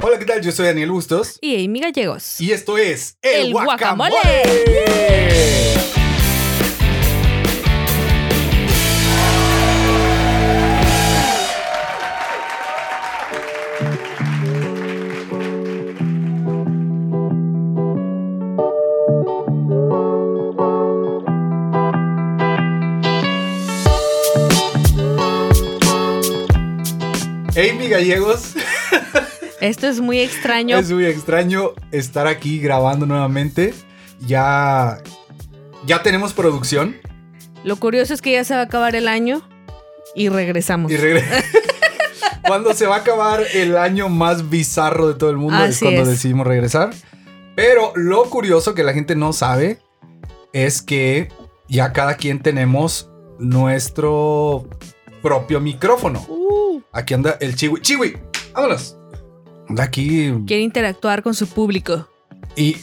Hola, ¿qué tal? Yo soy Daniel Bustos. Y Amy Gallegos. Y esto es El, El Guacamole. Guacamole. Amy Gallegos, Esto es muy extraño. es muy extraño estar aquí grabando nuevamente. Ya, ya tenemos producción Lo curioso es que ya se va a acabar el año y regresamos. y Cuando se va a acabar el año más bizarro de todo el mundo es cuando es. decidimos regresar. Pero lo curioso que la gente no sabe es que ya cada quien tenemos nuestro propio micrófono. Uh, Aquí anda el Chiwi. Chiwi, vámonos. Aquí. quiere interactuar con su público. Y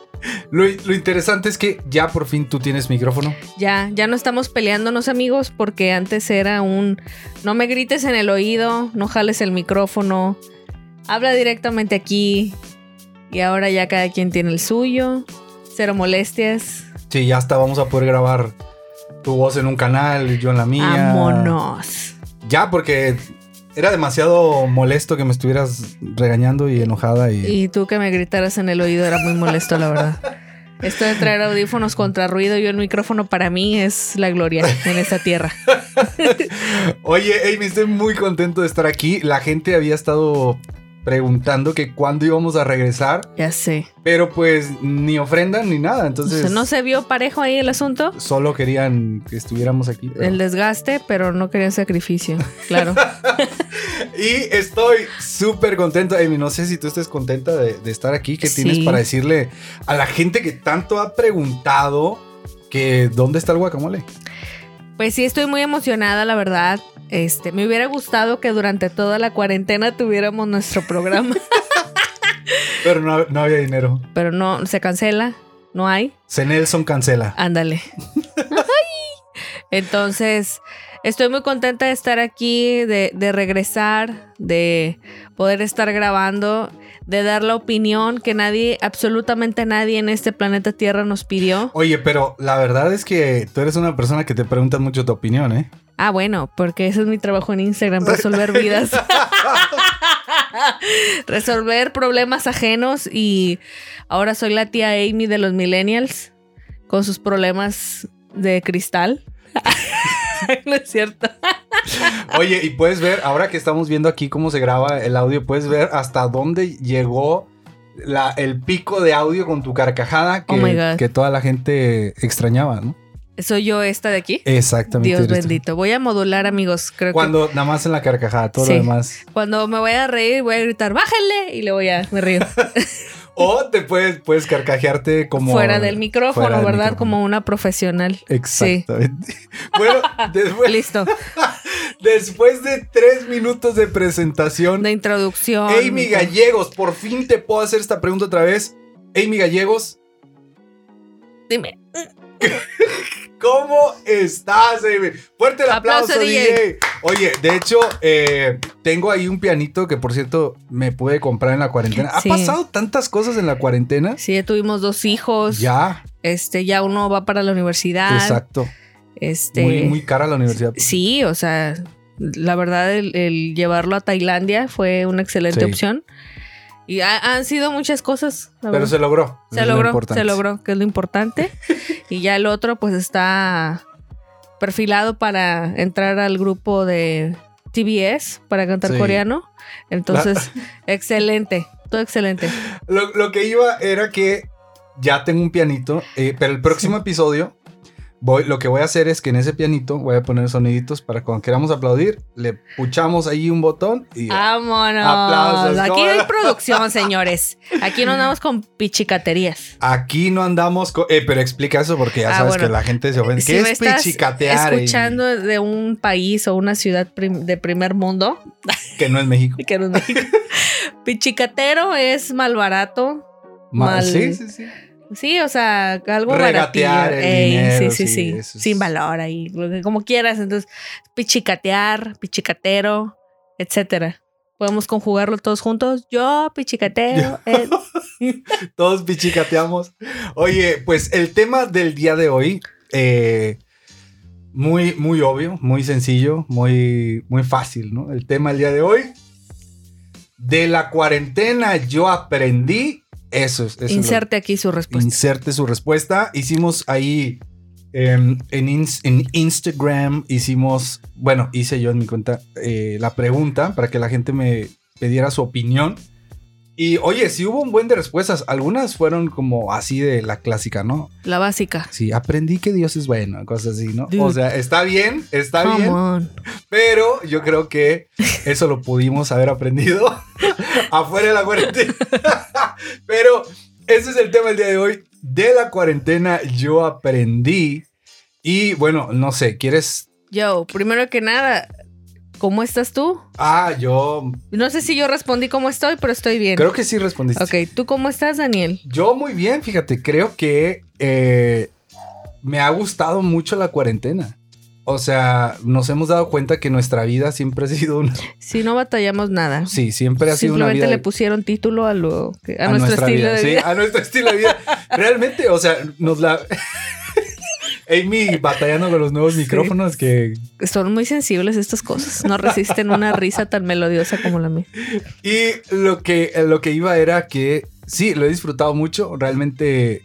lo, lo interesante es que ya por fin tú tienes micrófono. Ya, ya no estamos peleándonos amigos porque antes era un no me grites en el oído, no jales el micrófono, habla directamente aquí y ahora ya cada quien tiene el suyo, cero molestias, Sí, ya hasta vamos a poder grabar tu voz en un canal y yo en la mía. vámonos. Ya, porque era demasiado molesto que me estuvieras regañando y enojada y... Y tú que me gritaras en el oído era muy molesto la verdad. Esto de traer audífonos contra ruido y el micrófono para mí es la gloria en esta tierra. Oye, Amy, estoy muy contento de estar aquí. La gente había estado preguntando que cuándo íbamos a regresar, Ya sé. pero pues ni ofrendan ni nada. O Entonces, sea, no se vio parejo ahí el asunto. solo querían que estuviéramos aquí. pero- El desgaste, pero no quería sacrificio. Claro. Y estoy súper contento. Amy, no sé si tú estés contenta de, de estar aquí. ¿Qué tienes para decirle a la gente que tanto ha preguntado que dónde está el guacamole? Pues sí, estoy muy emocionada, la verdad. Este, me hubiera gustado que durante toda la cuarentena tuviéramos nuestro programa, Pero no, no había dinero. pero no, se cancela, no hay. C. Nelson cancela. Ándale. Entonces, estoy muy contenta de estar aquí, de, de regresar, de poder estar grabando, de dar la opinión que nadie, absolutamente nadie en este planeta Tierra nos pidió. Oye, pero la verdad es que tú eres una persona que te pregunta mucho tu opinión, ¿eh? Ah, bueno, porque ese es mi trabajo en Instagram, resolver vidas. resolver problemas ajenos y ahora soy la tía Amy de los millennials con sus problemas de cristal. no es cierto. Oye, y puedes ver, ahora que estamos viendo aquí cómo se graba el audio, puedes ver hasta dónde llegó la- el pico de audio con tu carcajada que, Oh que toda la gente extrañaba, ¿no? Soy yo esta de aquí. Exactamente. Dios tú. bendito. Voy a modular, amigos. Creo Cuando nada más en la carcajada, todo Sí. lo demás. cuando me voy a reír, voy a gritar, bájenle. Y le voy a, me río. O te puedes, puedes carcajearte como. fuera del micrófono, fuera del ¿verdad? micrófono. Como una profesional. Exactamente. Bueno, después, Listo. después de tres minutos de presentación, De introducción. Amy Gallegos, por fin te puedo hacer esta pregunta otra vez. Amy Gallegos, Dime. ¿Cómo estás, Amy? Fuerte el aplauso, Aplauso, DJ. DJ. Oye, de hecho, eh, tengo ahí un pianito que, por cierto, me pude comprar en la cuarentena. ¿Ha Sí. pasado tantas cosas en la cuarentena? Sí, tuvimos dos hijos. Ya, Este, ya uno va para la universidad. exacto. Este. Muy, muy cara la universidad. Sí, o sea, la verdad, el, el llevarlo a Tailandia fue una excelente Sí. opción. Y ha- han sido muchas cosas. Pero verdad. se logró. Se lo logró, importante. se logró, que es lo importante. y ya el otro, pues está perfilado para entrar al grupo de TBS para cantar Sí. coreano. Entonces, excelente, todo excelente. Lo, lo que iba era que ya tengo un pianito, eh, pero el próximo episodio, voy, lo que voy a hacer es que en ese pianito voy a poner soniditos para cuando queramos aplaudir, le puchamos ahí un botón y... Vámonos. Aplausos, Aquí ¿cómo hay producción, señores. Aquí no andamos con pichicaterías. Aquí no andamos, co- eh, pero explica eso porque ya Ah, sabes bueno. que la gente se ofende. Si ¿Qué me es pichicatear? escuchando de un país o una ciudad prim- de primer mundo, Y que no es México. que no es México. Pichicatero es mal barato. Ma- Mal. Sí, sí, sí. Sí, o sea, algo Regatear baratillo. el Ey, dinero, sí, sí, sí, es- Sin valor ahí, como quieras. Entonces, pichicatear, pichicatero, etcétera. Podemos conjugarlo todos juntos. Yo pichicateo. él. Todos pichicateamos. Oye, pues el tema del día de hoy, eh, muy, muy obvio, muy sencillo, muy, muy fácil, ¿no? El tema del día de hoy, de la cuarentena yo aprendí, eso es. eso es lo- Inserte aquí su respuesta. inserte su respuesta. Hicimos ahí em, en, ins- en Instagram, hicimos, bueno, hice yo en mi cuenta eh, la pregunta para que la gente me pidiera su opinión. Y oye, sí hubo un buen de respuestas. Algunas fueron como así de la clásica, ¿no? La básica. Sí, aprendí que Dios es bueno, cosas así, ¿no? Dude. O sea, está bien, está Come bien. on. Pero yo creo que eso lo pudimos haber aprendido afuera de la cuarentena. Pero ese es el tema del día de hoy. De la cuarentena yo aprendí. Y bueno, no sé, ¿quieres? Yo, primero que nada, ¿cómo estás tú? Ah, yo No sé si yo respondí cómo estoy, pero estoy bien. creo que sí respondiste. Ok, ¿tú cómo estás, Daniel? Yo muy bien, fíjate, creo que eh, me ha gustado mucho la cuarentena. O sea, nos hemos dado cuenta que nuestra vida siempre ha sido una... Si no batallamos nada. Sí, siempre ha sido una Simplemente le pusieron título a lo a, a nuestro nuestra estilo vida, de sí, vida. a nuestro estilo de vida. Realmente, o sea, nos la. Amy batallando con los nuevos micrófonos que. Son muy sensibles estas cosas. No resisten una risa tan melodiosa como la mía. Y lo que, lo que iba era que sí, lo he disfrutado mucho. Realmente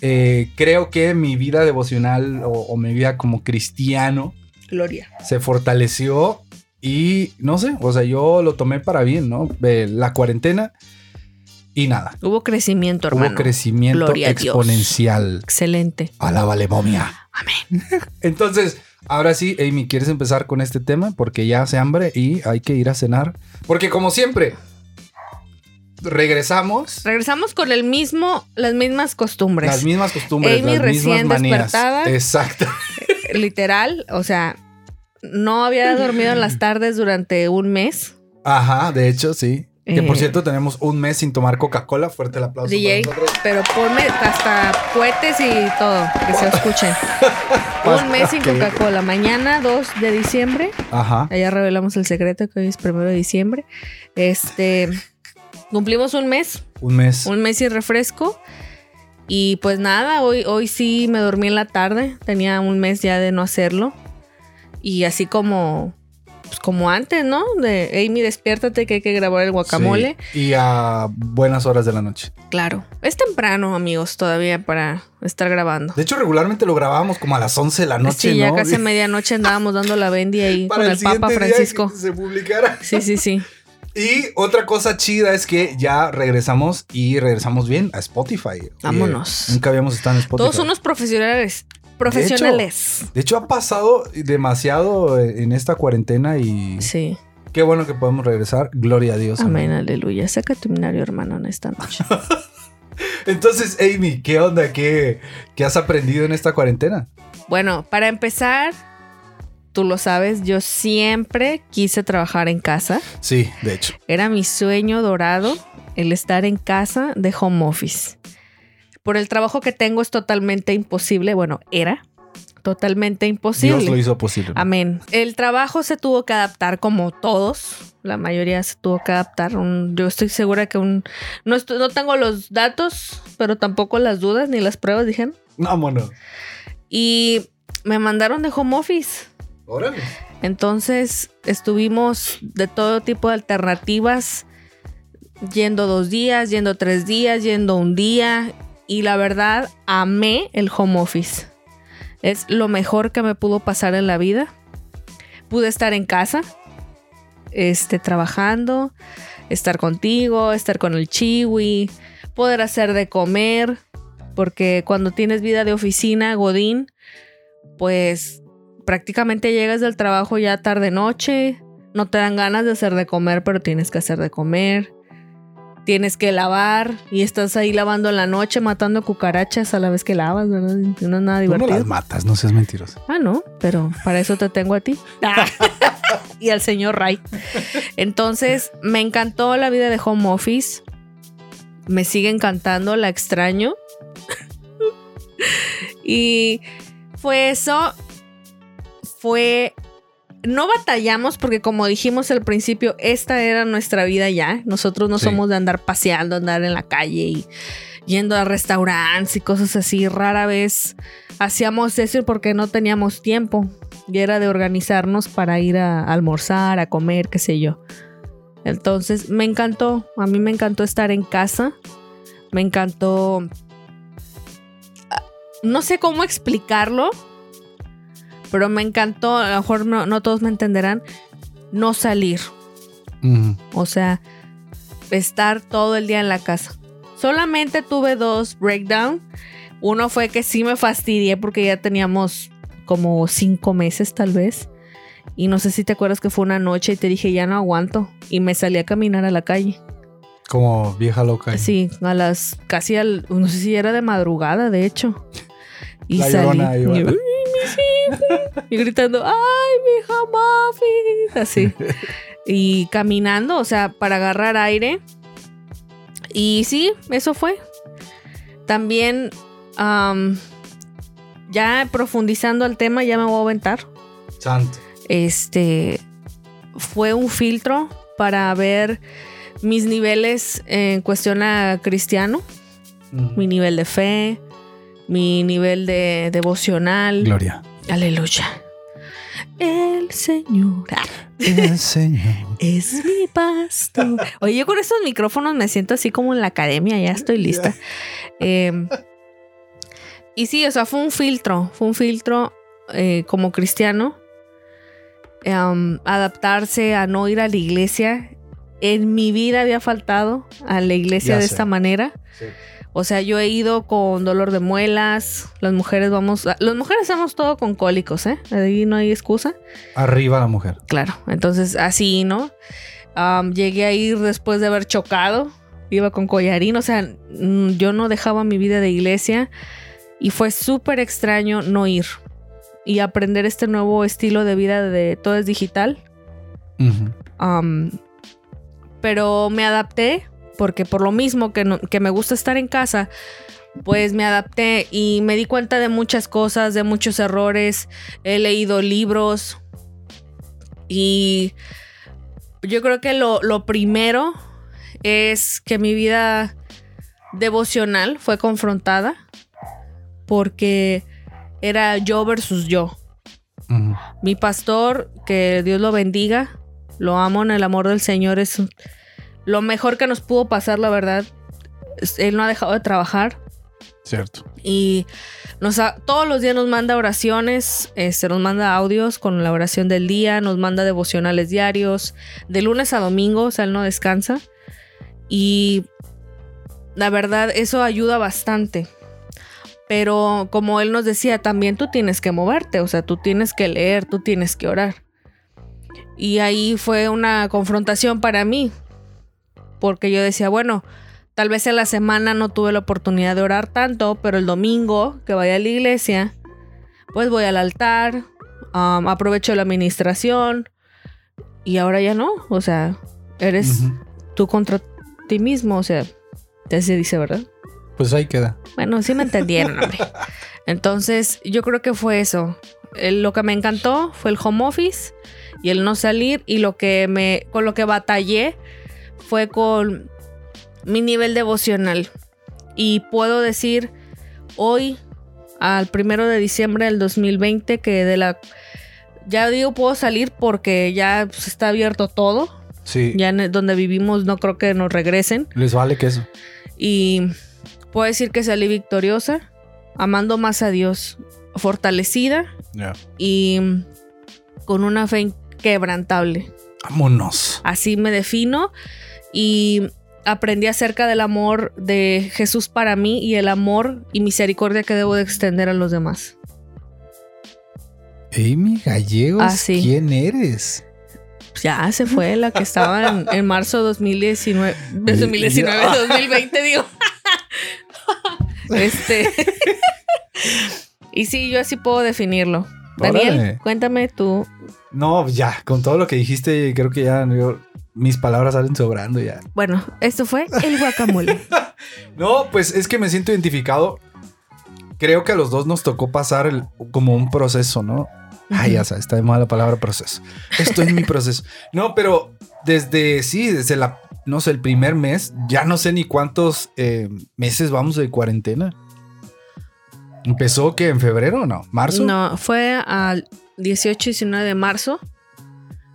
eh, creo que mi vida devocional o, o mi vida como cristiano Gloria. se fortaleció. Y no sé, o sea, yo lo tomé para bien, ¿no? Eh, la cuarentena y nada. Hubo crecimiento, hermano. Hubo crecimiento Gloria exponencial. Excelente. Alábale, momia. Amén. Entonces, ahora sí, Amy, ¿quieres empezar con este tema? Porque ya hace hambre y hay que ir a cenar. Porque como siempre, regresamos. Regresamos con el mismo, las mismas costumbres. Las mismas costumbres, Amy las recién mismas manías. despertada. Exacto. Literal, o sea, no había dormido en las tardes durante un mes. Ajá, de hecho, sí. Que por Eh. cierto, tenemos un mes sin tomar Coca-Cola. Fuerte el aplauso. DJ, para nosotros. pero ponme hasta cohetes y todo, que se escuchen. un mes sin. Coca-Cola. Mañana, 2 de diciembre. Ajá. Allá revelamos el secreto que hoy es primero de diciembre. Este cumplimos un mes, Un mes. un mes sin refresco. Y pues nada, hoy, hoy sí me dormí en la tarde. Tenía un mes ya de no hacerlo. Y así como, pues como antes, ¿no? De Amy, despiértate que hay que grabar el guacamole. Sí, Y a buenas horas de la noche. Claro. Es temprano, amigos, todavía para estar grabando. De hecho, regularmente lo grabábamos como a las 11 de la noche, sí, ya ¿no? casi a medianoche andábamos dando la bendy ahí con el, Papa siguiente día Francisco. que se publicara. Sí, sí, sí. Y otra cosa chida es que ya regresamos y regresamos bien a Spotify. Vámonos. nunca habíamos estado en Spotify. Todos unos profesionales. Profesionales. De hecho, ha pasado demasiado en esta cuarentena y Sí. qué bueno que podemos regresar. Gloria a Dios. Amén, aleluya. Saca tu himnario, hermano, en esta noche. Entonces, Amy, ¿qué onda? ¿Qué, qué has aprendido en esta cuarentena? bueno, para empezar, tú lo sabes, yo siempre quise trabajar en casa. Sí, de hecho. Era mi sueño dorado el estar en casa de home office. Por el trabajo que tengo es totalmente imposible. Bueno, era totalmente imposible. Dios lo hizo posible. Amén. El trabajo se tuvo que adaptar como todos. La mayoría se tuvo que adaptar. Un- yo estoy segura que un... No, estu- no tengo los datos, pero tampoco las dudas ni las pruebas, dijeron. Vámonos. Y me mandaron de home office. Órale. Entonces estuvimos de todo tipo de alternativas, yendo dos días, yendo tres días, yendo un día. Y la verdad, amé el home office. Es lo mejor que me pudo pasar en la vida. Pude estar en casa, este, trabajando, estar contigo, estar con el chiwi, poder hacer de comer, porque cuando tienes vida de oficina, Godín, pues prácticamente llegas del trabajo ya tarde noche, no te dan ganas de hacer de comer, pero tienes que hacer de comer. Tienes que lavar y estás ahí lavando en la noche, matando cucarachas a la vez que lavas, ¿verdad? No es nada Tú no divertido. las matas, no seas mentiroso. Ah, no, pero para eso te tengo a ti. y al señor Ray. Entonces, me encantó la vida de home office. Me sigue encantando, la extraño. y fue eso. Fue no batallamos porque como dijimos al principio, esta era nuestra vida ya. Nosotros no Sí. somos de andar paseando, andar en la calle y yendo a restaurantes y cosas así. Rara vez hacíamos eso porque no teníamos tiempo. Y era de organizarnos para ir a almorzar, a comer, qué sé yo. Entonces me encantó, a mí me encantó estar en casa. Me encantó... ah, No sé cómo explicarlo, pero me encantó, a lo mejor no, no todos me entenderán, no salir. O sea, estar todo el día en la casa. Solamente tuve dos breakdown. Uno fue que sí me fastidié porque ya teníamos como cinco meses tal vez. Y no sé si te acuerdas que fue una noche y te dije ya no aguanto. Y me salí a caminar a la calle. Como vieja loca. Sí, a las casi al, no sé si era de madrugada, de hecho. Y La salí. llorona, y, gritando, ¡ay, mi hija Muffy! Así. y caminando, o sea, para agarrar aire. Y sí, eso fue. También, am, ya profundizando al tema, ya me voy a aventar. Santo. Este fue un filtro para ver mis niveles en cuestión a cristiano, mi nivel de fe, mi nivel de devocional. Gloria. Aleluya. El Señor ah, El Señor. es mi pastor. Oye, yo con estos micrófonos me siento así como en la academia, ya estoy lista. Eh, y sí, o sea, fue un filtro, fue un filtro eh, como cristiano. em, adaptarse a no ir a la iglesia. En mi vida había faltado a la iglesia Ya de sé. esta manera. Sí. O sea, yo he ido con dolor de muelas. Las mujeres vamos. Las mujeres hacemos todo con cólicos, ¿eh? Ahí no hay excusa. Arriba la mujer. Claro. Entonces, así, ¿no? Llegué a ir después de haber chocado. Iba con collarín. O sea, mm, yo no dejaba mi vida de iglesia. Y fue súper extraño no ir. Y aprender este nuevo estilo de vida de todo es digital. Pero me adapté porque por lo mismo que, no- que me gusta estar en casa, pues me adapté y me di cuenta de muchas cosas, de muchos errores. He leído libros y yo creo que lo, lo primero es que mi vida devocional fue confrontada porque era yo versus yo. Mi pastor, que Dios lo bendiga, lo amo en el amor del Señor, es lo mejor que nos pudo pasar, la verdad. Él no ha dejado de trabajar Cierto. y nos ha- todos los días nos manda oraciones, este, nos manda audios con la oración del día, nos manda devocionales diarios, de lunes a domingo, o sea, él no descansa. Y la verdad, eso ayuda bastante. Pero como él nos decía, también tú tienes que moverte, o sea, tú tienes que leer, tú tienes que orar. Y ahí fue una confrontación para mí, porque yo decía, bueno, tal vez en la semana no tuve la oportunidad de orar tanto, pero el domingo que vaya a la iglesia, pues voy al altar, um, aprovecho la administración y ahora ya no, o sea, eres Ujú. tú contra ti mismo, o sea, ya se dice, ¿verdad? Pues ahí queda. Bueno, sí me entendieron, hombre. Entonces, yo creo que fue eso. Lo que me encantó fue el home office y el no salir. Y lo que me. con lo que batallé fue con mi nivel devocional. Y puedo decir hoy, al primero de diciembre del 2020, que de la. Ya digo, puedo salir porque ya pues, está abierto todo. Sí. Ya en donde vivimos no creo que nos regresen. Les vale queso. Y puedo decir que salí victoriosa, amando más a Dios, fortalecida y con una fe inquebrantable. Vámonos. Así me defino y aprendí acerca del amor de Jesús para mí y el amor y misericordia que debo de extender a los demás. Amy Gallegos, Ah, sí. ¿quién eres? Ya se fue la que estaba en, en marzo 2019, de 2019, Ya. 2020, digo. este. y sí, yo así puedo definirlo. Daniel, Órale. cuéntame tú. No, ya, con todo lo que dijiste, creo que ya yo- mis palabras salen sobrando ya. Bueno, esto fue el guacamole. No, pues es que me siento identificado. Creo que a los dos nos tocó pasar el- como un proceso, ¿no? Ay, ya sabes, está de moda la palabra proceso. Estoy en mi proceso. No, pero desde, sí, desde la, no sé, el primer mes, ya no sé ni cuántos eh, meses vamos de cuarentena. ¿Empezó que en febrero o no? ¿Marzo? No, fue al 18 y 19 de marzo.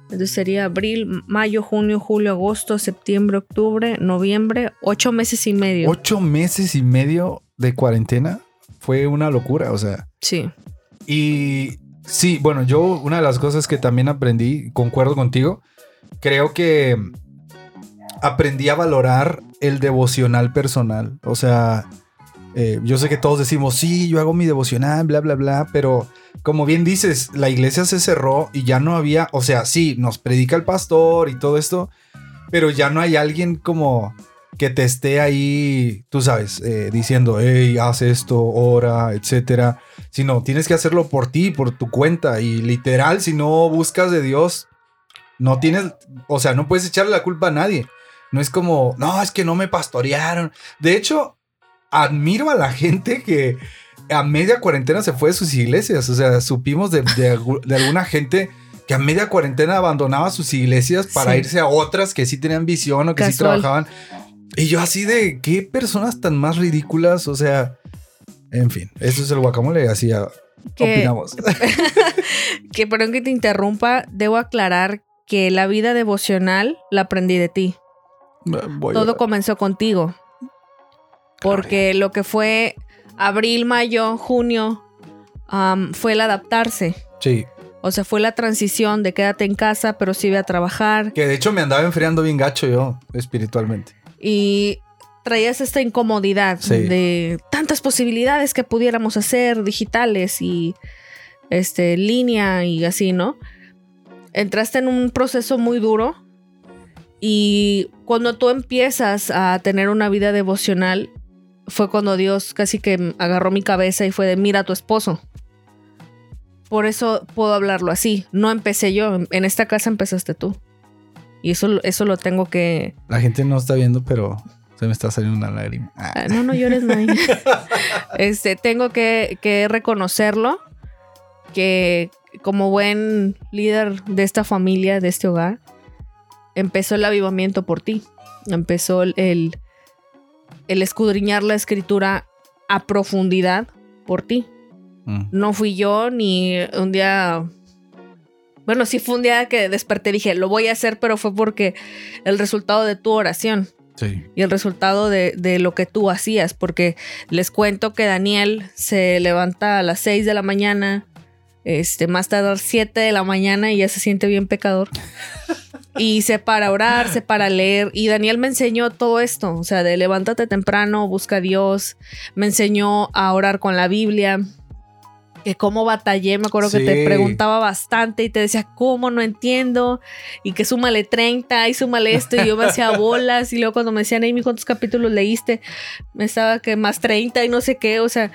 Entonces sería abril, mayo, junio, julio, agosto, septiembre, octubre, noviembre, ocho meses y medio. Ocho meses y medio de cuarentena fue una locura, o sea. Sí. Y sí, bueno, yo una de las cosas que también aprendí, concuerdo contigo, creo que aprendí a valorar el devocional personal. O sea, eh, yo sé que todos decimos, sí, yo hago mi devocional, bla, bla, bla, pero como bien dices, la iglesia se cerró y ya no había, o sea, sí, nos predica el pastor y todo esto, pero ya no hay alguien como que te esté ahí, tú sabes, eh, diciendo, hey, haz esto, ora, etcétera. Sino tienes que hacerlo por ti, por tu cuenta. Y literal, si no buscas de Dios, no tienes, o sea, no puedes echarle la culpa a nadie. No es como, no, es que no me pastorearon. De hecho, admiro a la gente que a media cuarentena se fue de sus iglesias. O sea, supimos de, alguna gente que a media cuarentena abandonaba sus iglesias para irse a otras que sí tenían visión o que sí trabajaban. Y yo así de, ¿qué personas tan más ridículas? O sea, en fin, eso es el guacamole, así opinamos. que perdón que te interrumpa, debo aclarar que la vida devocional la aprendí de ti. Todo comenzó contigo. Porque lo que fue abril, mayo, junio, fue el adaptarse. Sí. O sea, fue la transición de quédate en casa, pero sí ve a trabajar. Que de hecho me andaba enfriando bien gacho yo, espiritualmente. Y traías esta incomodidad de tantas posibilidades que pudiéramos hacer digitales y este línea y así, ¿no? Entraste en un proceso muy duro y cuando tú empiezas a tener una vida devocional fue cuando Dios casi que agarró mi cabeza y fue de mira a tu esposo. Por eso puedo hablarlo así. No empecé yo, en esta casa empezaste tú. Y eso, eso lo tengo que... La gente no está viendo, pero se me está saliendo una lágrima. Ah, no, no llores, no. este, tengo que, que reconocerlo, que como buen líder de esta familia, de este hogar, empezó el avivamiento por ti. Empezó el, el, escudriñar la escritura a profundidad por ti. Mm. No fui yo ni un día bueno, sí fue un día que desperté y dije, lo voy a hacer, pero fue porque el resultado de tu oración. Sí. Y el resultado de, lo que tú hacías, porque les cuento que Daniel se levanta a las 6 de la mañana, este, más tarde a las 7 de la mañana y ya se siente bien pecador. y se para a orar, se para a leer. Y Daniel me enseñó todo esto, o sea, de levántate temprano, busca a Dios, me enseñó a orar con la Biblia, que cómo batallé, me acuerdo que te preguntaba bastante y te decía, ¿cómo? No entiendo. Y que súmale 30 y súmale esto. Y yo me hacía bolas. Y luego cuando me decían, Amy, ¿cuántos capítulos leíste? Me estaba que más 30 y no sé qué. O sea,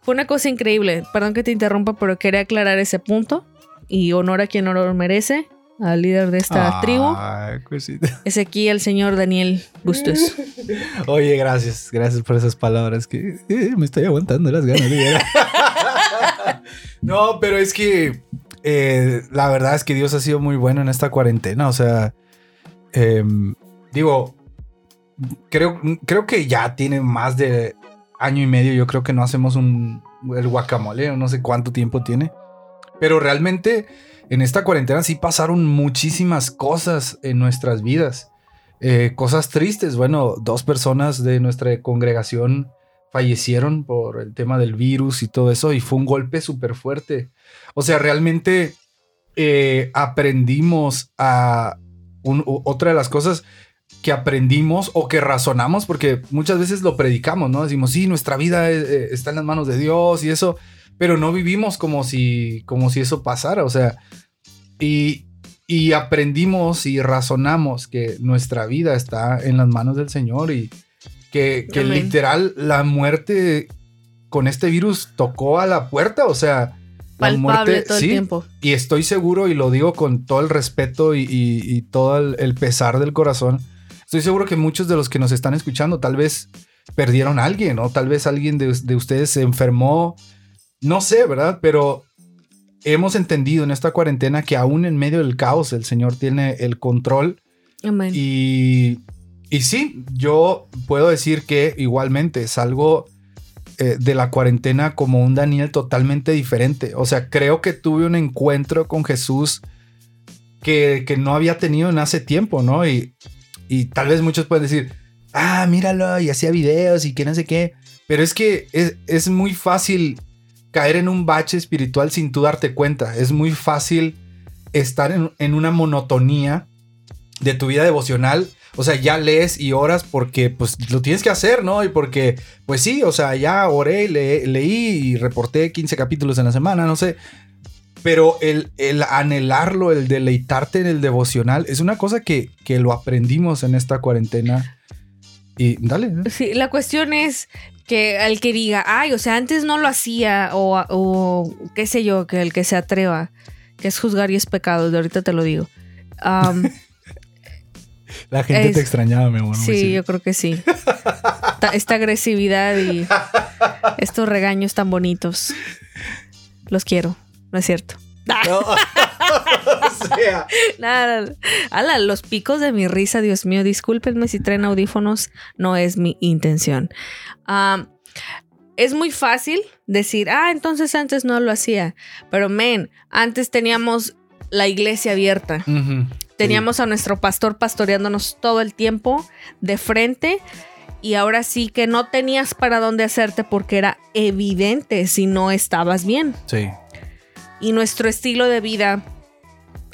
fue una cosa increíble. Perdón que te interrumpa, pero quería aclarar ese punto. Y honor a quien honor merece, al líder de esta tribu. Es aquí el señor Daniel Bustos. Oye, gracias. Gracias por esas palabras que eh, me estoy aguantando las ganas de no, pero es que eh, la verdad es que Dios ha sido muy bueno en esta cuarentena. O sea, em, digo, creo, creo que ya tiene más de año y medio. Yo creo que no hacemos un el guacamole, no sé cuánto tiempo tiene. Pero realmente en esta cuarentena sí pasaron muchísimas cosas en nuestras vidas. Eh, cosas tristes. Bueno, dos personas de nuestra congregación fallecieron por el tema del virus y todo eso y fue un golpe súper fuerte. O sea, realmente eh, aprendimos a... otra de las cosas que aprendimos o que razonamos, porque muchas veces lo predicamos, ¿no? Decimos, sí, nuestra vida eh, está en las manos de Dios y eso, pero no vivimos como si, como si eso pasara, o sea, y, y aprendimos y razonamos que nuestra vida está en las manos del Señor y, que, literal la muerte con este virus tocó a la puerta, o sea, la muerte todo el tiempo. Y estoy seguro, y lo digo con todo el respeto y, todo el, pesar del corazón, estoy seguro que muchos de los que nos están escuchando tal vez perdieron a alguien, o tal vez alguien de, ustedes se enfermó, no sé, ¿verdad? Pero hemos entendido en esta cuarentena que aún en medio del caos el Señor tiene el control. Amén. Y, y sí, yo puedo decir que igualmente salgo eh, de la cuarentena como un Daniel totalmente diferente. O sea, creo que tuve un encuentro con Jesús que, que no había tenido en hace tiempo, ¿no? Y, y tal vez muchos pueden decir, ah, míralo, y hacía videos y que no sé qué. Pero es que es, es muy fácil caer en un bache espiritual sin tú darte cuenta. Es muy fácil estar en, en una monotonía de tu vida devocional. O sea, ya lees y oras porque pues lo tienes que hacer, ¿no? Y porque, pues sí, o sea, ya oré, le, leí y reporté 15 capítulos en la semana, no sé. Pero el, el, anhelarlo, el deleitarte en el devocional, es una cosa que, que lo aprendimos en esta cuarentena. Y dale. ¿no? Sí, la cuestión es que al que diga, ay, o sea, antes no lo hacía, o, o qué sé yo, que el que se atreva, que es juzgar y es pecado, de ahorita te lo digo. Um, La gente Es- te extrañaba, mi amor. sí, yo creo que sí. Esta, esta agresividad y estos regaños tan bonitos. Los quiero, no es cierto. No. o sea, Nada, ala, los picos de mi risa, Dios mío, discúlpenme si traen audífonos, no es mi intención. Es muy fácil decir, ah, entonces antes no lo hacía, pero men, antes teníamos la iglesia abierta, teníamos a nuestro pastor pastoreándonos todo el tiempo de frente. Y ahora sí que no tenías para dónde hacerte porque era evidente si no estabas bien Sí. y nuestro estilo de vida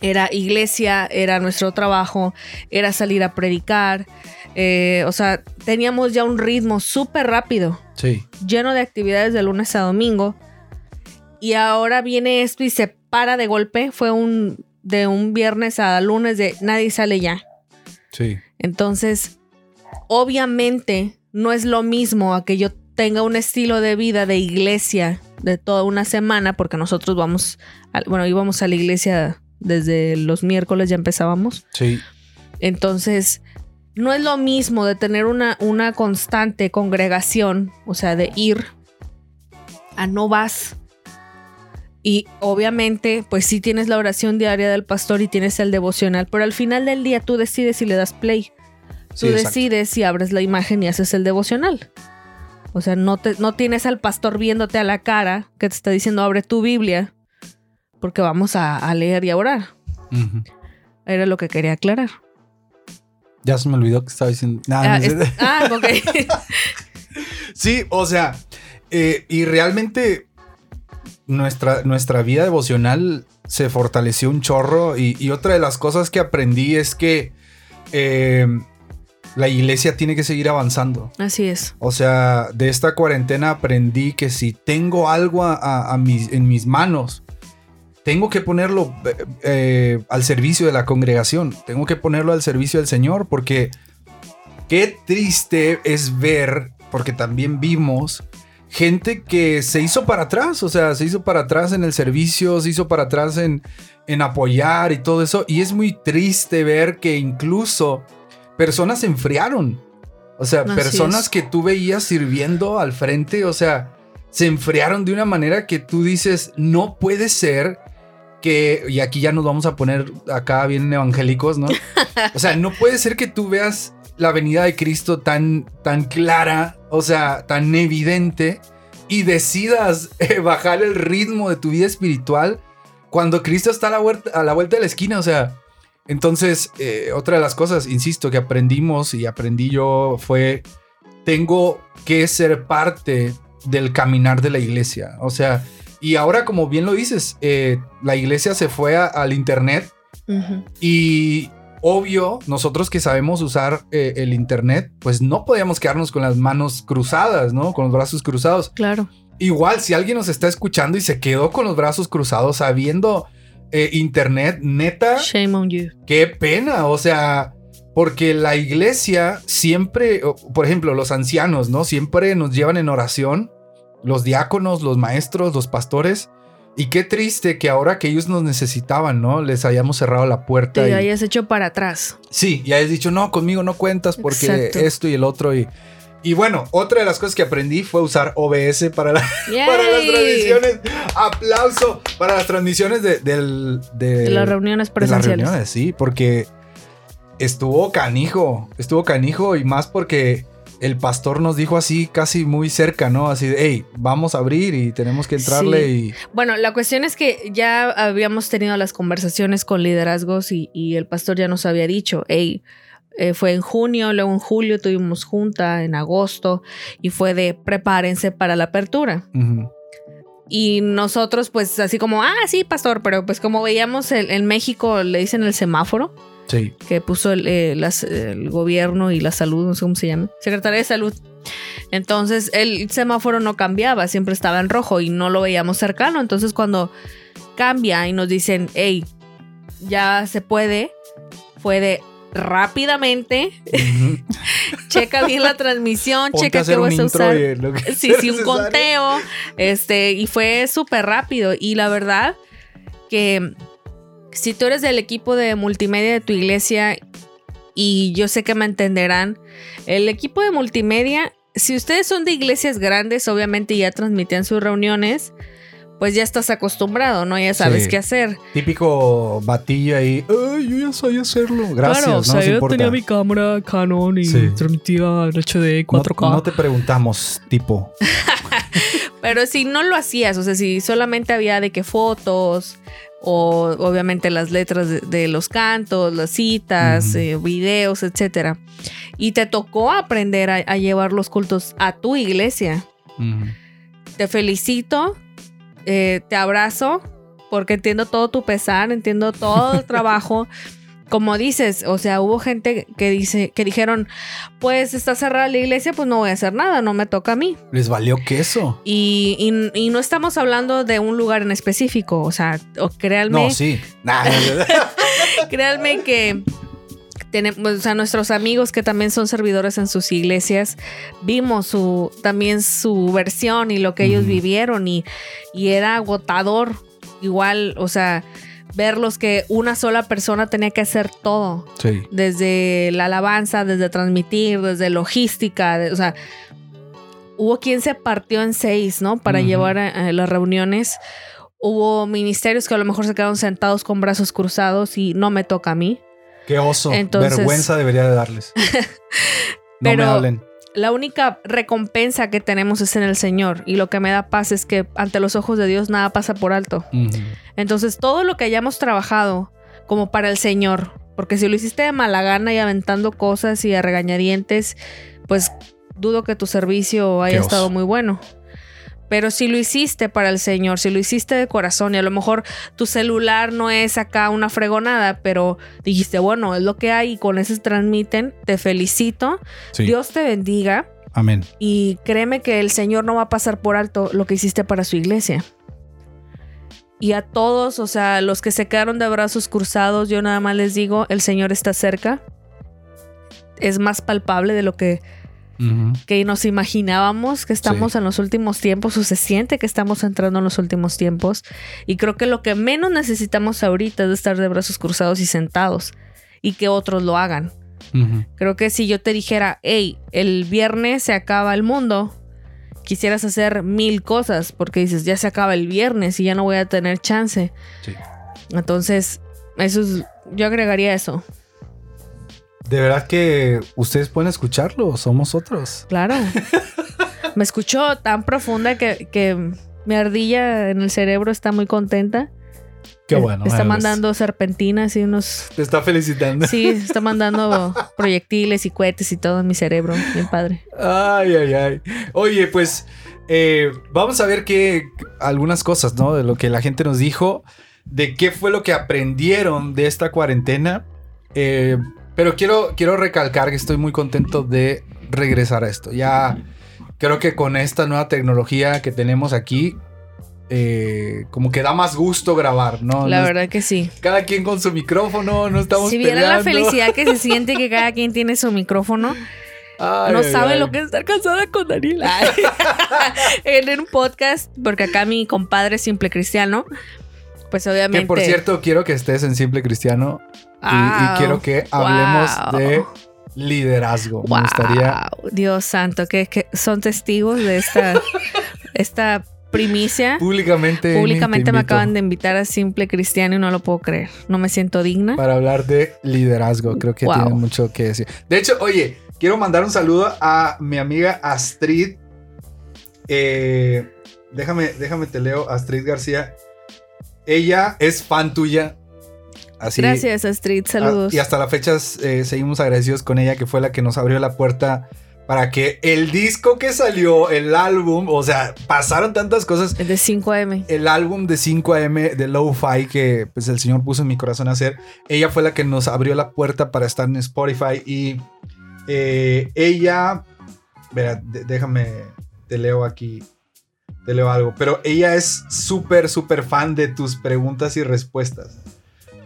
era iglesia, era nuestro trabajo, era salir a predicar. eh, o sea, teníamos ya un ritmo súper rápido, Sí. lleno de actividades de lunes a domingo. Y ahora viene esto y se para de golpe. Fue un de un viernes a lunes de nadie sale ya. Sí. Entonces, obviamente no es lo mismo a que yo tenga un estilo de vida de iglesia de toda una semana, porque nosotros vamos, a- bueno, íbamos a la iglesia desde los miércoles, ya empezábamos. Sí. Entonces, no es lo mismo de tener una, una constante congregación, o sea, de ir a no vas. Y obviamente, pues sí tienes la oración diaria del pastor y tienes el devocional, pero al final del día tú decides si le das play. Tú decides si abres la imagen y haces el devocional. O sea, no, te, no tienes al pastor viéndote a la cara que te está diciendo abre tu Biblia porque vamos a, a leer y a orar. Era lo que quería aclarar. Ya se me olvidó que estaba diciendo. Ah, no sé. es- ah, ok. Sí, o sea, eh, y realmente nuestra, nuestra vida devocional se fortaleció un chorro y, y otra de las cosas que aprendí es que eh, la iglesia tiene que seguir avanzando. Así es. O sea, de esta cuarentena aprendí que si tengo algo a- a- a mis- en mis manos, tengo que ponerlo eh, eh, al servicio de la congregación, tengo que ponerlo al servicio del Señor, porque qué triste es ver, porque también vimos gente que se hizo para atrás, o sea, se hizo para atrás en el servicio, se hizo para atrás en, en apoyar y todo eso, y es muy triste ver que incluso personas se enfriaron. O sea, Así personas es. que tú veías sirviendo al frente, o sea, se enfriaron de una manera que tú dices, no puede ser que, y aquí ya nos vamos a poner acá bien evangélicos, ¿no? O sea, no puede ser que tú veas la venida de Cristo tan, tan clara, o sea, tan evidente, y decidas eh, bajar el ritmo de tu vida espiritual cuando Cristo está a la, vuelta, a la vuelta de la esquina, o sea. Entonces, eh, otra de las cosas, insisto, que aprendimos y aprendí yo fue, tengo que ser parte del caminar de la iglesia. O sea, y ahora como bien lo dices, eh, la iglesia se fue a- al internet y obvio, nosotros que sabemos usar eh, el internet, pues no podíamos quedarnos con las manos cruzadas, ¿no? Con los brazos cruzados. Claro. Igual, si alguien nos está escuchando y se quedó con los brazos cruzados sabiendo eh, internet, neta, Shame on you. qué pena, o sea, porque la iglesia siempre, por ejemplo, los ancianos, ¿no? Siempre nos llevan en oración, los diáconos, los maestros, los pastores. Y qué triste que ahora que ellos nos necesitaban, ¿no? Les hayamos cerrado la puerta. Te y- hayas hecho para atrás. Sí, y hayas dicho, no, conmigo no cuentas porque Exacto. esto y el otro. Y, y bueno, otra de las cosas que aprendí fue usar OBS para, la- para las transmisiones. Aplauso para las transmisiones de, del- de- De las reuniones de las presenciales. reuniones, sí, porque estuvo canijo, estuvo canijo y más porque el pastor nos dijo así casi muy cerca, ¿no? Así de, hey, vamos a abrir y tenemos que entrarle y... Bueno, la cuestión es que ya habíamos tenido las conversaciones con liderazgos y, y el pastor ya nos había dicho, hey, eh, fue en junio, luego en julio tuvimos junta, en agosto, y fue de prepárense para la apertura. Ujú. Y nosotros, pues así como, ah, sí, pastor, pero pues como veíamos el- en México, le dicen el semáforo Sí. que puso el, eh, las- el gobierno y la salud, no sé cómo se llama, Secretaría de Salud. Entonces el semáforo no cambiaba, siempre estaba en rojo y no lo veíamos cercano. Entonces cuando cambia y nos dicen, hey, ya se puede, fue de rápidamente, Ujú. checa bien la transmisión, Ponte checa qué vas a usar. Sí, sí, un conteo. Este, y fue súper rápido. Y la verdad que si tú eres del equipo de multimedia de tu iglesia, y yo sé que me entenderán, el equipo de multimedia, si ustedes son de iglesias grandes, obviamente ya transmitían sus reuniones, pues ya estás acostumbrado, ¿no? Ya sabes Sí. qué hacer. Típico batillo ahí. Ay, yo ya sabía hacerlo. Gracias, claro, o no sea, nos yo importa. tenía mi cámara Canon y Sí. transmitía en HD No- 4K. No, te preguntamos, tipo. Pero si no lo hacías, o sea, si solamente había de que fotos o obviamente las letras de, de los cantos, las citas, eh, videos, etcétera, y te tocó aprender a, a llevar los cultos a tu iglesia, te felicito, eh, te abrazo, porque entiendo todo tu pesar, entiendo todo el trabajo. Como dices, o sea, hubo gente que dice, que dijeron, pues está cerrada la iglesia, pues no voy a hacer nada, no me toca a mí. Les valió queso. Y, y- y no estamos hablando de un lugar en específico, o sea, o créanme, No, sí. Nah, créanme que tenemos, o sea, nuestros amigos que también son servidores en sus iglesias, vimos su, también su versión y lo que ellos vivieron y, y era agotador, igual, o sea, verlos que una sola persona tenía que hacer todo sí. desde la alabanza, desde transmitir, desde logística, de- o sea, hubo quien se partió en seis, ¿no? Para llevar a, a las reuniones. Hubo ministerios que a lo mejor se quedaron sentados con brazos cruzados y no me toca a mí. Qué oso. Entonces- Vergüenza debería de darles. No Pero- me hablen. La única recompensa que tenemos es en el Señor y lo que me da paz es que ante los ojos de Dios nada pasa por alto. Entonces, todo lo que hayamos trabajado como para el Señor, porque si lo hiciste de mala gana y aventando cosas y a regañadientes, pues dudo que tu servicio haya estado muy bueno. Pero si lo hiciste para el Señor, si lo hiciste de corazón y a lo mejor tu celular no es acá una fregonada, pero dijiste, bueno, es lo que hay y con eso se transmiten, te felicito, Sí. Dios te bendiga Amén. y créeme que el Señor no va a pasar por alto lo que hiciste para su iglesia. Y a todos, o sea, los que se quedaron de brazos cruzados, yo nada más les digo, el Señor está cerca. Es más palpable de lo que, Que nos imaginábamos que estamos Sí. en los últimos tiempos o se siente que estamos entrando en los últimos tiempos. Y creo que lo que menos necesitamos ahorita es estar de brazos cruzados y sentados y que otros lo hagan. Creo que si yo te dijera, hey, el viernes se acaba el mundo, quisieras hacer mil cosas porque dices, ya se acaba el viernes y ya no voy a tener chance. Sí. Entonces, eso es, yo agregaría eso. De verdad que ustedes pueden escucharlo. Somos otros. Claro. Me escuchó tan profunda que, que mi ardilla en el cerebro está muy contenta. Qué Eh, bueno. Está mandando serpentinas y unos... Te está felicitando. Sí, está mandando proyectiles y cohetes y todo en mi cerebro. Bien padre. Ay, ay, ay. Oye, pues eh, vamos a ver qué algunas cosas, ¿no? De lo que la gente nos dijo, de qué fue lo que aprendieron de esta cuarentena. Eh, pero quiero, quiero recalcar que estoy muy contento de regresar a esto. Ya creo que con esta nueva tecnología que tenemos aquí, eh, como que da más gusto grabar, ¿no? La verdad que sí. Cada quien con su micrófono, no estamos si vieran la peleando. felicidad que se siente que cada quien tiene su micrófono, Ay, no sabe ay. lo que es estar casada con Daniel. Ay. en un podcast, porque acá mi compadre es simple cristiano, pues obviamente. Que por cierto, quiero que estés en Simple Cristiano. Y- y, quiero que hablemos wow. de liderazgo. Wow, Me gustaría. Dios santo, que, que son testigos de esta, esta primicia. Públicamente. Públicamente te me acaban de invitar a Simple Cristiano y no lo puedo creer. No me siento digna. Para hablar de liderazgo. Creo que Wow. tiene mucho que decir. De hecho, oye, quiero mandar un saludo a mi amiga Astrid. Eh, déjame, déjame te leo. Astrid García. Ella es fan tuya. Así, Gracias, Astrid. Saludos. Ah, y hasta la fecha eh, seguimos agradecidos con ella, que fue la que nos abrió la puerta para que el disco que salió, el álbum, o sea, pasaron tantas cosas. Es de 5am. El álbum de 5am de Lo-Fi que pues el señor puso en mi corazón a hacer, ella fue la que nos abrió la puerta para estar en Spotify y eh, ella, verá, déjame, te leo aquí, te leo algo, pero ella es súper, súper fan de tus preguntas y respuestas.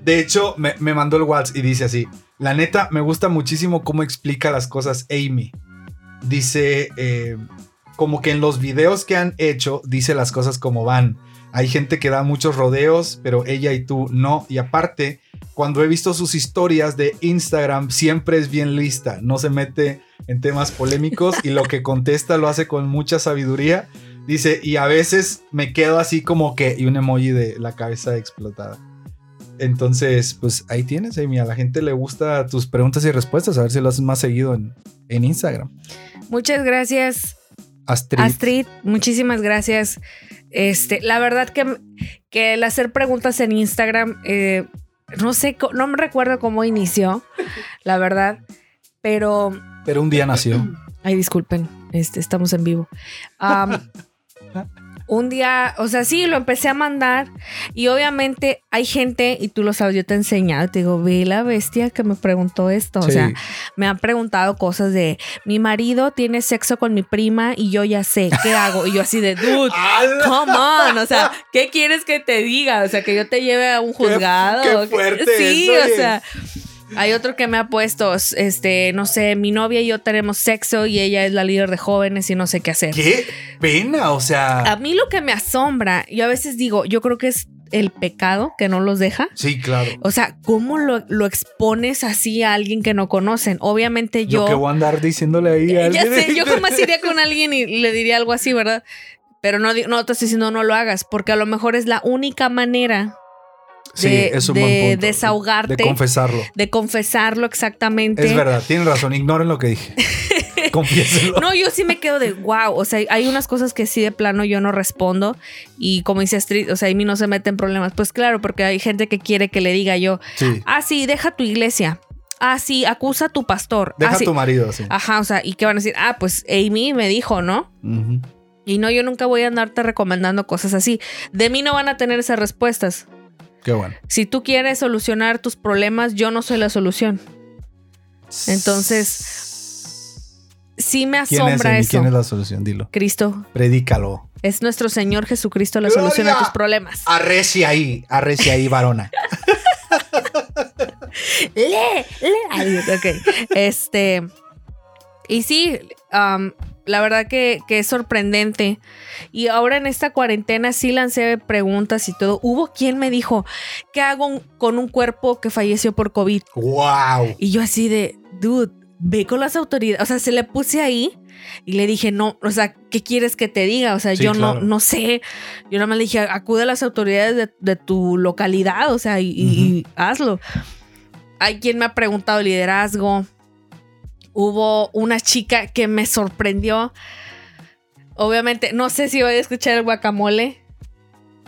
De hecho, me, me mandó el WhatsApp y dice así, la neta, me gusta muchísimo cómo explica las cosas Amy. Dice, eh, como que en los videos que han hecho, dice las cosas como van. Hay gente que da muchos rodeos, pero ella y tú no. Y aparte, cuando he visto sus historias de Instagram, siempre es bien lista. No se mete en temas polémicos y lo que contesta lo hace con mucha sabiduría. Dice, y a veces me quedo así como que, y un emoji de la cabeza explotada. Entonces, pues ahí tienes, Amy. A la gente le gusta tus preguntas y respuestas. A ver si lo haces más seguido en, en Instagram. Muchas gracias, Astrid. Astrid. Muchísimas gracias. Este, la verdad que, que el hacer preguntas en Instagram, eh, no sé, no me recuerdo cómo inició, la verdad, pero Pero un día nació. Ay, disculpen, este, estamos en vivo. un día, o sea, sí, lo empecé a mandar y obviamente hay gente, y tú lo sabes, yo te he enseñado, te digo, ve la bestia que me preguntó esto. O sea, me han preguntado cosas de, mi marido tiene sexo con mi prima y yo ya sé, ¿qué hago? Y yo así de, dude. Come on, o sea, ¿qué quieres que te diga? O sea, que yo te lleve a un juzgado. qué fuerte Sí, eso, o sea, hay otro que me ha puesto, este, no sé, mi novia y yo tenemos sexo y ella es la líder de jóvenes y no sé qué hacer. ¡Qué pena! O sea. A mí lo que me asombra, yo a veces digo, yo creo que es el pecado que no los deja. Sí, claro. O sea, ¿cómo lo, lo expones así a alguien que no conocen? Obviamente Yo yo... que voy a andar diciéndole ahí a Ya alguien. sé, yo jamás iría con alguien y le diría algo así, ¿verdad? Pero no, no te estoy diciendo no lo hagas, porque a lo mejor es la única manera Sí, de, es un de buen punto. desahogarte, De confesarlo. de confesarlo exactamente. Es verdad, tienen razón. Ignoren lo que dije. Confiésenlo. No, yo sí me quedo de wow. O sea, hay unas cosas que sí de plano yo no respondo. Y como dice Astrid, o sea, a mí no se mete en problemas. Pues claro, porque hay gente que quiere que le diga yo, Sí. ah, sí, deja tu iglesia. Ah, sí, acusa a tu pastor. Deja ah, a sí. tu marido, sí. Ajá, o sea, ¿y qué van a decir? Ah, pues Amy me dijo, ¿no? Y no, yo nunca voy a andarte recomendando cosas así. De mí no van a tener esas respuestas. Qué bueno. Si tú quieres solucionar tus problemas, yo no soy la solución. Entonces, Sí me ¿Quién es, asombra Amy? eso. ¿Quién es la solución? Dilo. Cristo Predícalo. es nuestro Señor Jesucristo la ¡Gloria! solución a tus problemas. Arrecia ahí. Arrecia ahí, varona. lee, lee. Ay, ok. Este. Y sí, am, la verdad que, que es sorprendente. Y ahora en esta cuarentena sí lancé preguntas y todo. Hubo quien me dijo, ¿qué hago con un cuerpo que falleció por COVID? ¡Wow! Y yo así de, dude, ve con las autoridades. O sea, se le puse ahí y le dije, no, o sea, ¿qué quieres que te diga? O sea, Sí, yo claro. no, no sé. Yo nada más le dije, acude a las autoridades de, de tu localidad, o sea, y hazlo. Hay quien me ha preguntado liderazgo. Hubo una chica que me sorprendió. Obviamente, no sé si voy a escuchar el guacamole,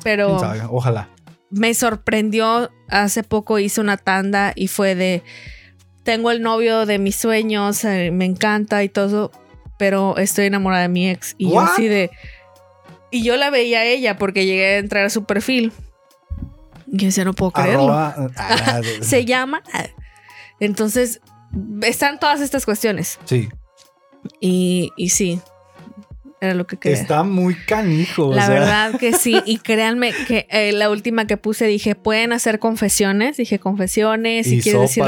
pero. Ojalá. me sorprendió. Hace poco hice una tanda y fue de. Tengo el novio de mis sueños, eh, me encanta y todo, pero estoy enamorada de mi ex. Y yo así de. Y yo la veía a ella porque llegué a entrar a su perfil. Y yo decía, no puedo creerlo. Arroba. ah, de- Se llama. Entonces, están todas estas cuestiones. Sí. Y, y sí, era lo que quería. Está muy canijo. o La sea, verdad que sí, y créanme que eh, la última que puse dije, pueden hacer confesiones, dije confesiones, si Y quieres decir,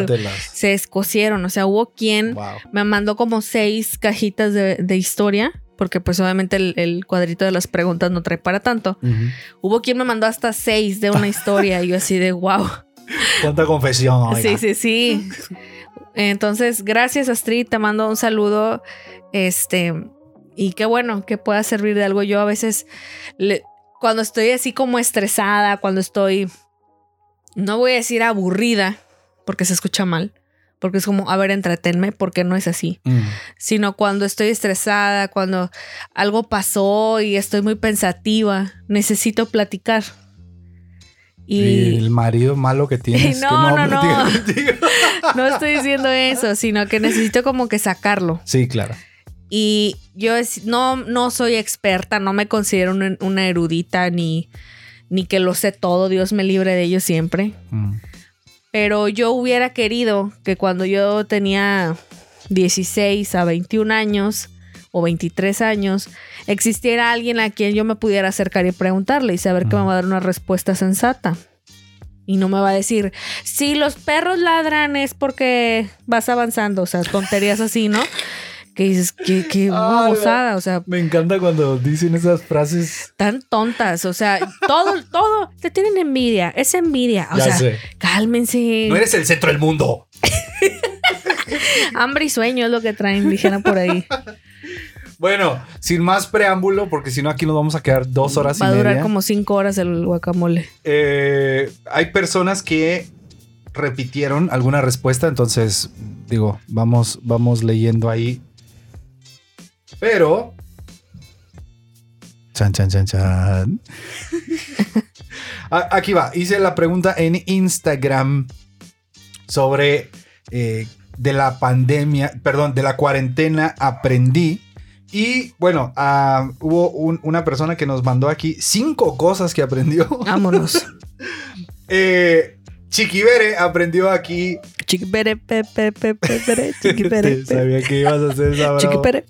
se escocieron, o sea, hubo quien Wow. me mandó como seis cajitas de, de historia, porque pues obviamente el, el cuadrito de las preguntas no trae para tanto. Hubo quien me mandó hasta seis de una historia, y yo así de wow. Cuánta confesión. oiga. Sí, sí, sí. Entonces, gracias Astrid, te mando un saludo. Este, y qué bueno que pueda servir de algo. Yo a veces, le- cuando estoy así como estresada, cuando estoy, no voy a decir aburrida, porque se escucha mal, porque es como, a ver, entretenme, porque no es así, Mm. sino cuando estoy estresada, cuando algo pasó y estoy muy pensativa, necesito platicar. Y Y el marido malo que tienes. No, que no, no. no estoy diciendo eso, sino que necesito como que sacarlo. Sí, claro. Y yo es- no, no soy experta, no me considero una, una erudita ni, ni que lo sé todo, Dios me libre de ello siempre. Mm. Pero yo hubiera querido que cuando yo tenía 16 a 21 años o 23 años, existiera alguien a quien yo me pudiera acercar y preguntarle y saber que me va a dar una respuesta sensata. Y no me va a decir, si los perros ladran es porque vas avanzando, o sea, tonterías así, ¿no? Que dices, qué, qué babosada, o sea, Me encanta cuando dicen esas frases. tan tontas, o sea, todo, todo, te tienen envidia, es envidia, o ya sea, sé. cálmense. No eres el centro del mundo. Hambre y sueño es lo que traen, dijeron por ahí. Bueno, sin más preámbulo, porque si no aquí nos vamos a quedar dos horas Va a y durar media. como cinco horas el guacamole. Eh, hay personas que repitieron alguna respuesta, entonces digo, vamos, vamos leyendo ahí. Pero. Chan, chan, chan, chan. A- Aquí va. Hice la pregunta en Instagram sobre eh, de la pandemia, perdón, de la cuarentena aprendí. Y bueno, ah, hubo un- una persona que nos mandó aquí cinco cosas que aprendió. Vámonos. Eh, Chiquibere aprendió aquí. Chiquipere, pe, pe, pe, pe, pere, chiquipere, pe. Sabía que ibas a hacer esa broma. Chiquipere.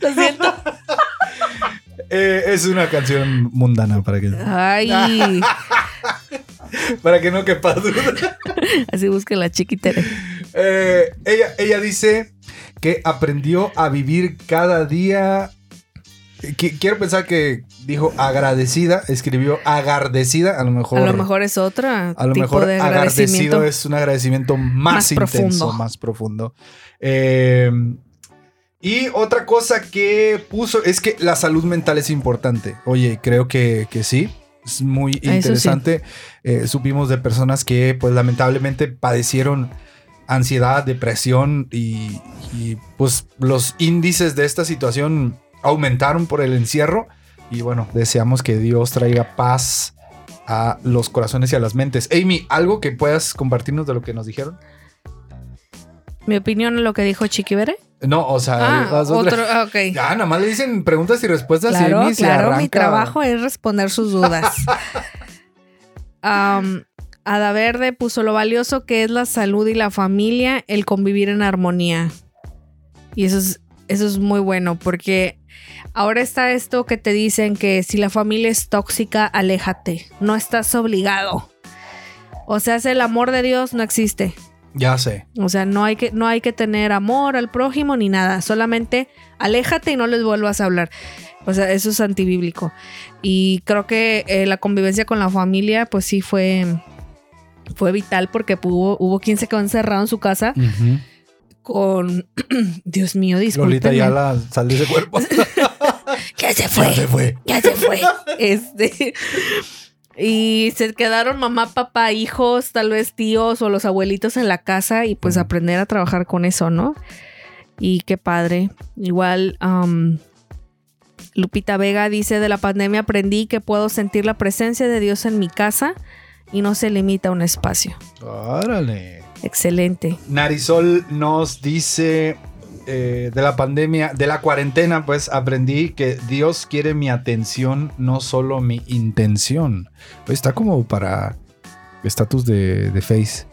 Lo siento. Eh, es una canción mundana para que, Ay, para que no quepa duda. así busque la chiquitere. Eh, ella, ella dice que aprendió a vivir cada día. Qui- Quiero pensar que dijo agradecida, escribió agardecida, a lo mejor. A lo mejor es otra A lo tipo mejor de agradecido es un agradecimiento más, Más intenso, profundo. más profundo. Eh, y otra cosa que puso es que la salud mental es importante. Oye, creo que, que sí. Es muy sí. interesante. Eh, supimos de personas que, pues, lamentablemente padecieron ansiedad, depresión y, y, pues, los índices de esta situación aumentaron por el encierro. Y bueno, deseamos que Dios traiga paz a los corazones y a las mentes. Amy, ¿algo que puedas compartirnos de lo que nos dijeron? Mi opinión en lo que dijo Chiquibere. No, o sea, Ah, las otro, ah, ok. Ya, nada más le dicen preguntas y respuestas y Claro, Amy se claro, mi trabajo es responder sus dudas. Am, Ada Verde puso lo valioso que es la salud y la familia, el convivir en armonía. Y eso es, eso es muy bueno porque ahora está esto que te dicen que si la familia es tóxica, aléjate. No estás obligado. O sea, el amor de Dios no existe. Ya sé. O sea, no hay que, no hay que tener amor al prójimo ni nada. Solamente aléjate y no les vuelvas a hablar. O sea, eso es antibíblico. Y creo que eh, la convivencia con la familia, pues sí fue, fue vital porque hubo, hubo quien se quedó encerrado en su casa con. Dios mío, Lolita disculpen. ya la sal de ese cuerpo. Ya se Ya fue. se fue. Ya se fue. Este. Y se quedaron mamá, papá, hijos, tal vez tíos o los abuelitos en la casa y pues aprender a trabajar con eso, ¿no? Y qué padre. Igual, Lupita Vega dice, de la pandemia aprendí que puedo sentir la presencia de Dios en mi casa y no se limita a un espacio. Órale. Excelente. Narisol nos dice eh, de la pandemia, de la cuarentena, pues aprendí que Dios quiere mi atención, no solo mi intención. Pues está como para estatus de, de Face.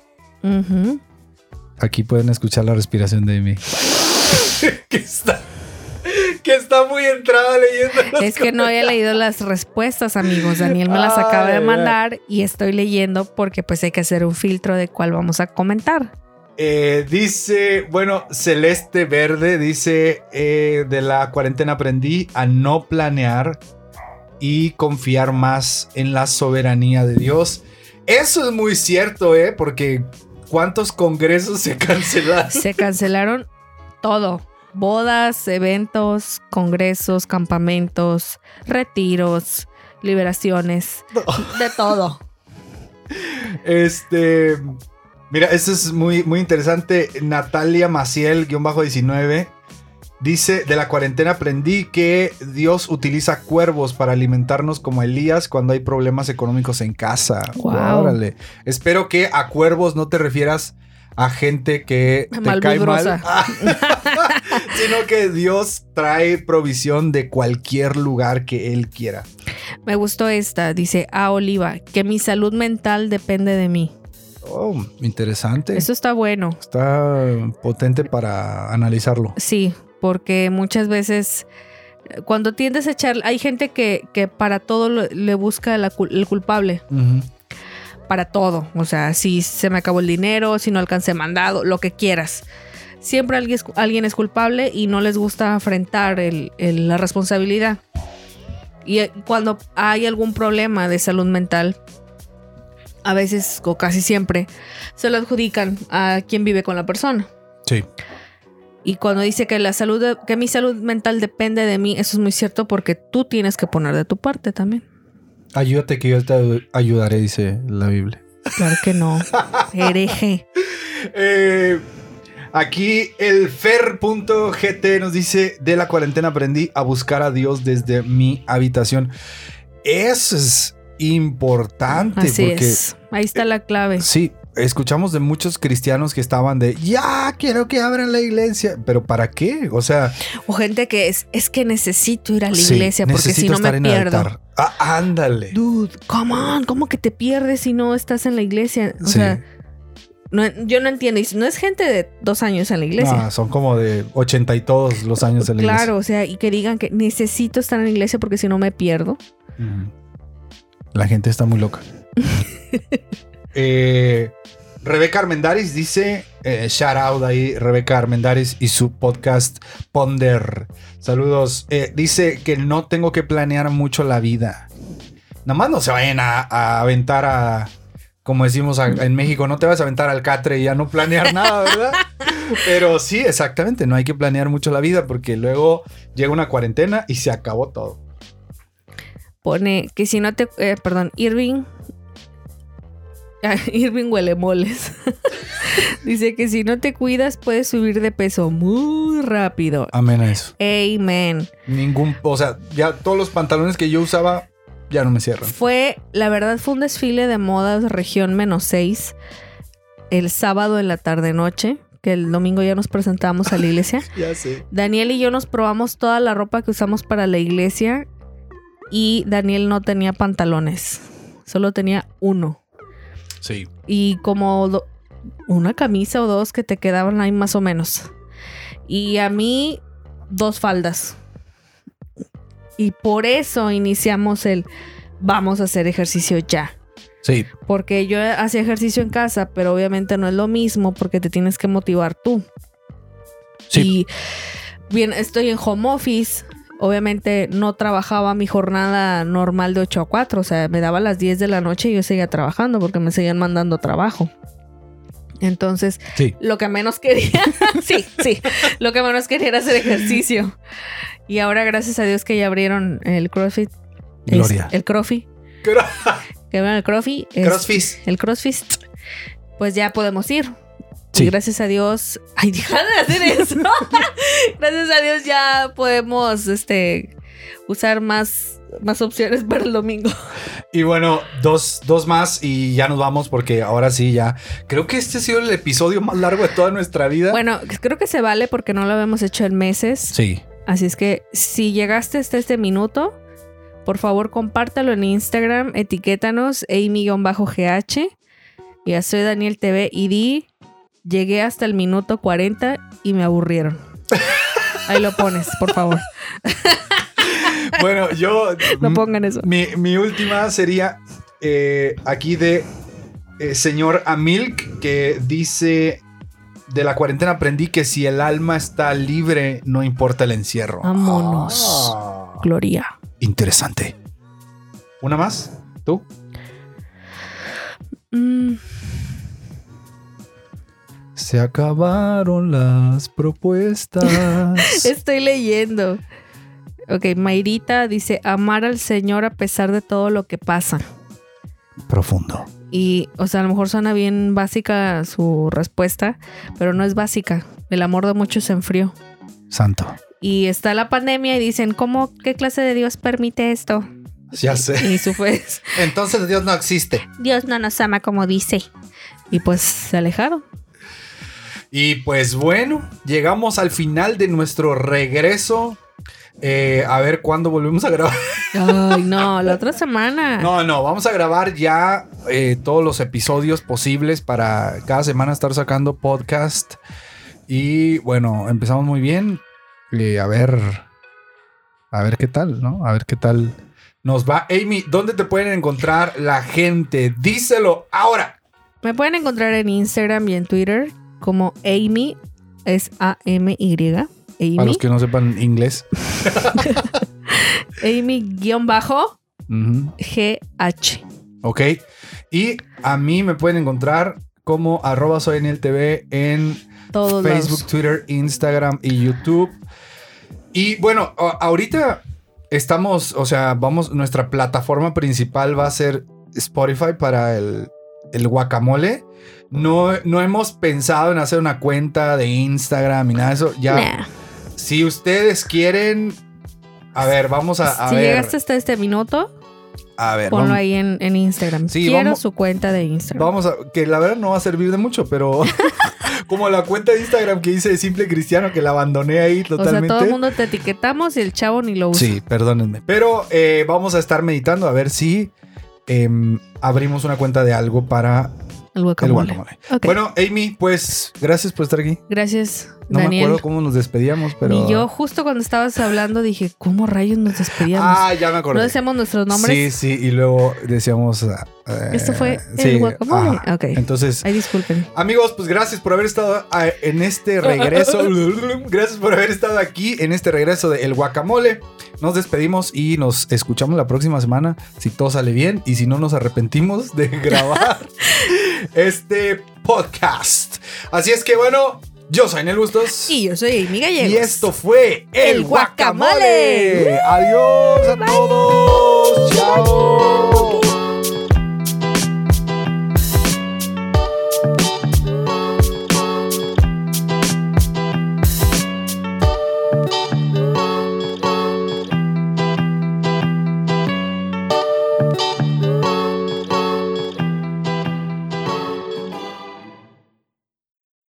Aquí pueden escuchar la respiración de Amy. que está, que está muy entrada leyendo. Es que no había leído las respuestas, amigos. Daniel me las acaba de mandar y estoy leyendo porque pues hay que hacer un filtro de cuál vamos a comentar. Eh, dice, bueno, Celeste Verde dice, eh, de la cuarentena aprendí a no planear y confiar más en la soberanía de Dios. Eso es muy cierto, ¿eh? Porque ¿Cuántos congresos se cancelaron? Se cancelaron todo. Bodas, eventos, congresos, campamentos, retiros, liberaciones, de todo. Este. Mira, esto es muy, muy interesante. Natalia Maciel, guion bajo 19. Dice, de la cuarentena aprendí que Dios utiliza cuervos para alimentarnos como Elías cuando hay problemas económicos en casa. Guau. Órale. Espero que a cuervos no te refieras a gente que te cae mal. sino que Dios trae provisión de cualquier lugar que Él quiera. Me gustó esta, dice A Oliva, que mi salud mental depende de mí. Oh, interesante. Eso está bueno. Está potente para analizarlo. Sí, porque muchas veces cuando tiendes a echar, hay gente que, que para todo le busca la el culpable, para todo. O sea, si se me acabó el dinero, si no alcancé mandado, lo que quieras. Siempre alguien es, alguien es culpable y no les gusta enfrentar el- el- la responsabilidad. Y eh, cuando hay algún problema de salud mental, a veces o casi siempre, se lo adjudican a quien vive con la persona. Sí. Y cuando dice que la salud, de- que mi salud mental depende de mí, eso es muy cierto porque tú tienes que poner de tu parte también. Ayúdate que yo te ayudaré, dice la Biblia. Claro que no. Hereje. Eh, aquí el fer.gt nos dice, de la cuarentena aprendí a buscar a Dios desde mi habitación. Eso es importante Así porque es. Ahí está la clave. sí, escuchamos de muchos cristianos que estaban de, ya quiero que abran la iglesia, pero ¿para qué? O sea, O gente que es, es que necesito ir a la sí, iglesia porque si necesito no me estar en el pierdo. altar. Ah, ándale. Dude, come on, ¿cómo que te pierdes si no estás en la iglesia? O Sí. sea, no- yo no entiendo. No es gente de dos años en la iglesia. Ah, son como de 80 y todos los años de la iglesia. Claro, o sea, y que digan que necesito estar en la iglesia porque si no me pierdo. La gente está muy loca. Eh, Rebeca Armendaris dice, eh, shout out ahí, Rebeca Armendaris y su podcast Ponder. Saludos. Eh, dice que no tengo que planear mucho la vida. Nada más no se vayan a, a aventar a, como decimos en México, no te vas a aventar al catre y ya no planear nada, ¿verdad? Pero sí, exactamente, no hay que planear mucho la vida porque luego llega una cuarentena y se acabó todo. Pone que si no te. eh, perdón, Irving. Irving huele moles. Dice que si no te cuidas, puedes subir de peso muy rápido. Amén a eso. Amen. Ningún, o sea, ya todos los pantalones que yo usaba ya no me cierran. Fue, la verdad, fue un desfile de modas región menos 6 el sábado en la tarde-noche, que el domingo ya nos presentamos a la iglesia. Ya sé. Daniel y yo nos probamos toda la ropa que usamos para la iglesia y Daniel no tenía pantalones, solo tenía uno. Sí. y como do- una camisa o dos que te quedaban ahí más o menos. Y a mí dos faldas. Y por eso iniciamos el vamos a hacer ejercicio ya. Sí. Porque yo hacía ejercicio en casa, pero obviamente no es lo mismo porque te tienes que motivar tú. Sí. Y bien, estoy en home office. Obviamente no trabajaba mi jornada normal de 8 a 4. O sea, me daba las 10 de la noche y yo seguía trabajando porque me seguían mandando trabajo. Entonces, Sí. lo que menos quería, sí, sí, lo que menos quería era hacer ejercicio. Y ahora, gracias a Dios que ya abrieron el CrossFit. es- Gloria. el CrossFit. Que abrieron el CrossFit. es- Crossfit. el CrossFit. Pues ya podemos ir. Sí. Y gracias a Dios. Ay, deja de hacer eso. gracias a Dios ya podemos este usar más, más opciones para el domingo. Y bueno, dos, dos más y ya nos vamos porque ahora sí ya. Creo que este ha sido el episodio más largo de toda nuestra vida. Bueno, creo que se vale porque no lo habíamos hecho en meses. Sí. Así es que si llegaste hasta este minuto, por favor compártalo en Instagram, etiquétanos Amy-GH. Ya soy Daniel TV y di, llegué hasta el minuto 40 y me aburrieron. Ahí lo pones, por favor. Bueno, yo. No pongan eso. Mi, mi última sería eh, aquí de eh, señor Amilk que dice. De la cuarentena aprendí que si el alma está libre, no importa el encierro. Vámonos. Ah, Gloria. interesante. ¿Una más? ¿Tú? Mm. Se acabaron las propuestas. Estoy leyendo. Ok, Mayrita dice, amar al Señor a pesar de todo lo que pasa. Profundo. Y, o sea, a lo mejor suena bien básica su respuesta, pero no es básica. El amor de muchos se enfrió. Santo. Y está la pandemia y dicen, ¿cómo, qué clase de Dios permite esto? Ya sé. Y su pues, Entonces Dios no existe. Dios no nos ama como dice. Y pues se alejaron. Y pues bueno, llegamos al final de nuestro regreso. Eh, a ver cuándo volvemos a grabar. Ay, no, la otra semana. No, no, vamos a grabar ya eh, todos los episodios posibles para cada semana estar sacando podcast. Y bueno, empezamos muy bien. A ver, a ver qué tal, ¿no? A ver qué tal nos va. Amy, ¿dónde te pueden encontrar la gente? Díselo ahora. Me pueden encontrar en Instagram y en Twitter como Amy, es A-M-Y. Amy, Para los que no sepan inglés. Amy-bajo Ujú. G-H. Ok. Y a mí me pueden encontrar como arroba soy en el TV en Todos Facebook, lados. Twitter, Instagram y YouTube. Y bueno, ahorita estamos, o sea, vamos, nuestra plataforma principal va a ser Spotify para el, el guacamole. No, no hemos pensado en hacer una cuenta de Instagram y nada de eso. Ya, Nah. Si ustedes quieren, a ver, vamos a, a si ver. llegaste hasta este minuto, a ver, ponlo vamos- ahí en, en Instagram. Sí, Quiero vamos- su cuenta de Instagram. Vamos a, que la verdad no va a servir de mucho, pero como la cuenta de Instagram que hice de Simple Cristiano, que la abandoné ahí o sea, totalmente. todo el mundo te etiquetamos y el chavo ni lo usa. Sí, perdónenme. Pero eh, vamos a estar meditando a ver si em, abrimos una cuenta de algo para El el guacamole. guacamole. Ok. Bueno, Amy, pues gracias por estar aquí. Gracias, No me acuerdo cómo nos despedíamos, pero. Y yo justo cuando estabas hablando dije, ¿cómo rayos nos despedíamos? Ah, ya me acordé. ¿No decíamos nuestros nombres? Sí, sí, y luego decíamos. ah, eh, Esto fue sí, el guacamole. Ok. Entonces, Ay, disculpen. Amigos, pues gracias por haber estado ah, en este regreso. gracias por haber estado aquí en este regreso de El Guacamole. Nos despedimos y nos escuchamos la próxima semana si todo sale bien y si no nos arrepentimos de grabar este podcast. Así es que bueno, yo soy Nel Bustos. Y yo soy Amy Gallegos. Y esto fue El, el Guacamole. Adiós a todos. Chao.